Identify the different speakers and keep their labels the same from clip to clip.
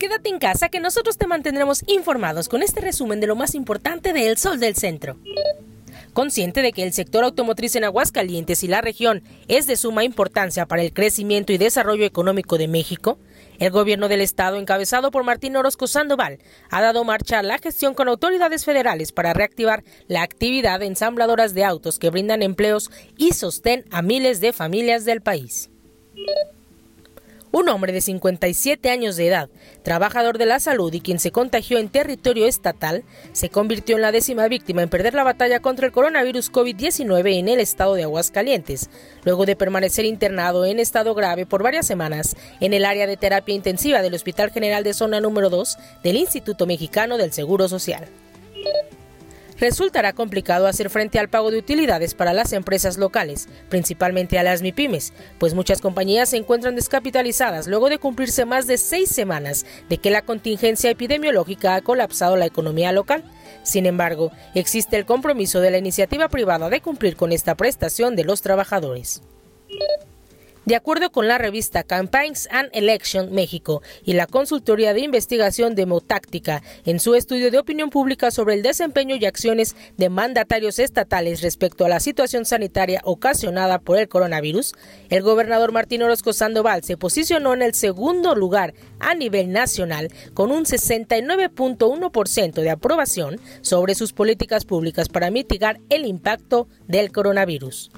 Speaker 1: Quédate en casa que nosotros te mantendremos informados con este resumen de lo más importante de El Sol del Centro. Consciente de que el sector automotriz en Aguascalientes y la región es de suma importancia para el crecimiento y desarrollo económico de México, el gobierno del estado, encabezado por Martín Orozco Sandoval, ha dado marcha a la gestión con autoridades federales para reactivar la actividad de ensambladoras de autos que brindan empleos y sostén a miles de familias del país. Un hombre de 57 años de edad, trabajador de la salud y quien se contagió en territorio estatal, se convirtió en la décima víctima en perder la batalla contra el coronavirus COVID-19 en el estado de Aguascalientes, luego de permanecer internado en estado grave por varias semanas en el área de terapia intensiva del Hospital General de Zona número 2 del Instituto Mexicano del Seguro Social resultará complicado hacer frente al pago de utilidades para las empresas locales, principalmente a las MIPIMES, pues muchas compañías se encuentran descapitalizadas luego de cumplirse más de seis semanas de que la contingencia epidemiológica ha colapsado la economía local. Sin embargo, existe el compromiso de la iniciativa privada de cumplir con esta prestación de los trabajadores. De acuerdo con la revista Campaigns and Election México y la consultoría de investigación Demotáctica, en su estudio de opinión pública sobre el desempeño y acciones de mandatarios estatales respecto a la situación sanitaria ocasionada por el coronavirus, el gobernador Martín Orozco Sandoval se posicionó en el segundo lugar a nivel nacional con un 69.1% de aprobación sobre sus políticas públicas para mitigar el impacto del coronavirus.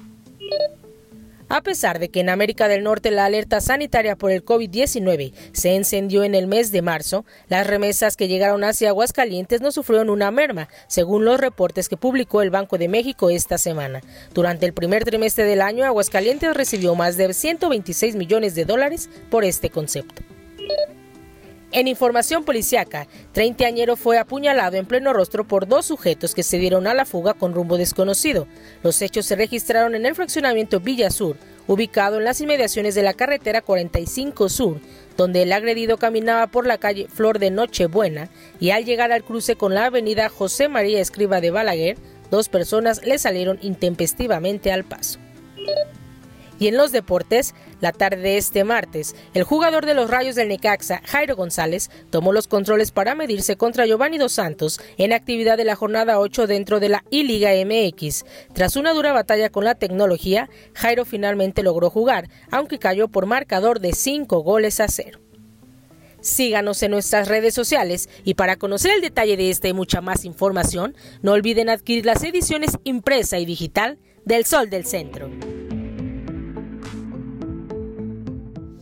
Speaker 1: A pesar de que en América del Norte la alerta sanitaria por el COVID-19 se encendió en el mes de marzo, las remesas que llegaron hacia Aguascalientes no sufrieron una merma, según los reportes que publicó el Banco de México esta semana. Durante el primer trimestre del año, Aguascalientes recibió más de 126 millones de dólares por este concepto. En información policiaca, treintañero fue apuñalado en pleno rostro por dos sujetos que se dieron a la fuga con rumbo desconocido. Los hechos se registraron en el fraccionamiento Villa Sur, ubicado en las inmediaciones de la carretera 45 Sur, donde el agredido caminaba por la calle Flor de Nochebuena y al llegar al cruce con la avenida José María Escriba de Balaguer, dos personas le salieron intempestivamente al paso. Y en los deportes, la tarde de este martes, el jugador de los Rayos del Necaxa, Jairo González, tomó los controles para medirse contra Giovanni Dos Santos en actividad de la jornada 8 dentro de la I-Liga MX. Tras una dura batalla con la tecnología, Jairo finalmente logró jugar, aunque cayó por marcador de 5 goles a 0. Síganos en nuestras redes sociales y para conocer el detalle de esta y mucha más información, no olviden adquirir las ediciones impresa y digital del Sol del Centro.